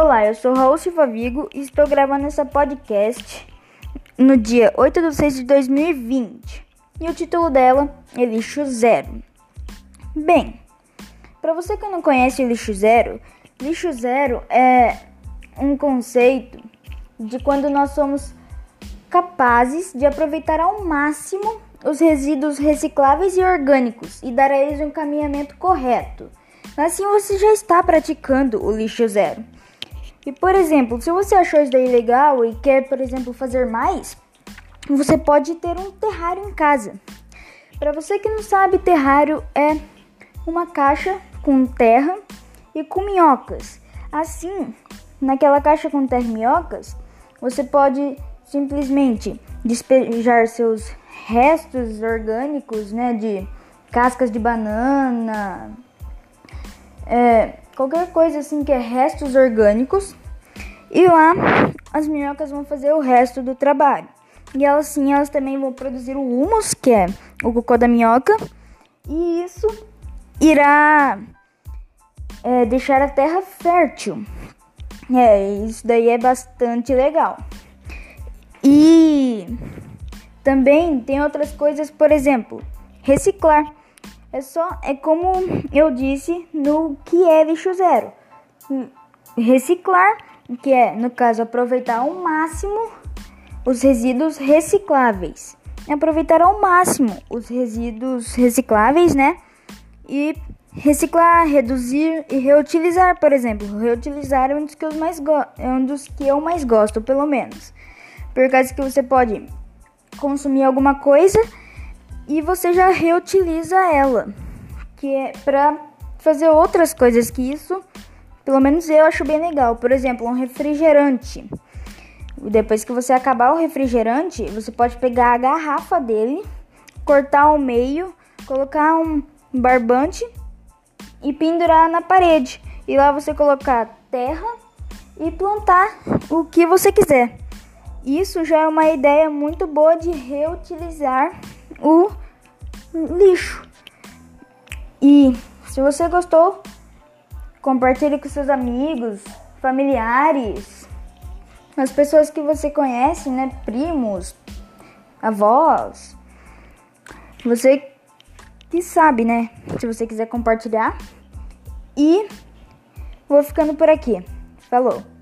Olá, eu sou Raul Silva Vigo e estou gravando essa podcast no dia 8 de 6 de 2020. E o título dela é Lixo Zero. Bem, para você que não conhece lixo zero, lixo zero é um conceito de quando nós somos capazes de aproveitar ao máximo os resíduos recicláveis e orgânicos e dar a eles um caminhamento correto. Assim você já está praticando o lixo zero. E por exemplo, se você achou isso daí legal e quer, por exemplo, fazer mais, você pode ter um terrário em casa. Para você que não sabe, terrário é uma caixa com terra e com minhocas. Assim, naquela caixa com terra e minhocas, você pode simplesmente despejar seus restos orgânicos, né, de cascas de banana, é, qualquer coisa assim que é restos orgânicos, e lá as minhocas vão fazer o resto do trabalho. E elas sim, elas também vão produzir o humus, que é o cocô da minhoca, e isso irá é, deixar a terra fértil. É, isso daí é bastante legal. E também tem outras coisas, por exemplo, reciclar. É só é como eu disse no que é lixo zero. Reciclar, que é, no caso, aproveitar ao máximo os resíduos recicláveis. Aproveitar ao máximo os resíduos recicláveis, né? E reciclar, reduzir e reutilizar, por exemplo. Reutilizar é um dos que eu mais, é um dos que eu mais gosto, pelo menos. Por causa que você pode consumir alguma coisa e você já reutiliza ela, que é para fazer outras coisas que isso, pelo menos eu acho bem legal. Por exemplo, um refrigerante. Depois que você acabar o refrigerante, você pode pegar a garrafa dele, cortar ao meio, colocar um barbante e pendurar na parede. E lá você colocar terra e plantar o que você quiser. Isso já é uma ideia muito boa de reutilizar lixo. E se você gostou, compartilhe com seus amigos, familiares, as pessoas que você conhece, né, primos, avós. Você que sabe, né? Se você quiser compartilhar. E vou ficando por aqui. Falou!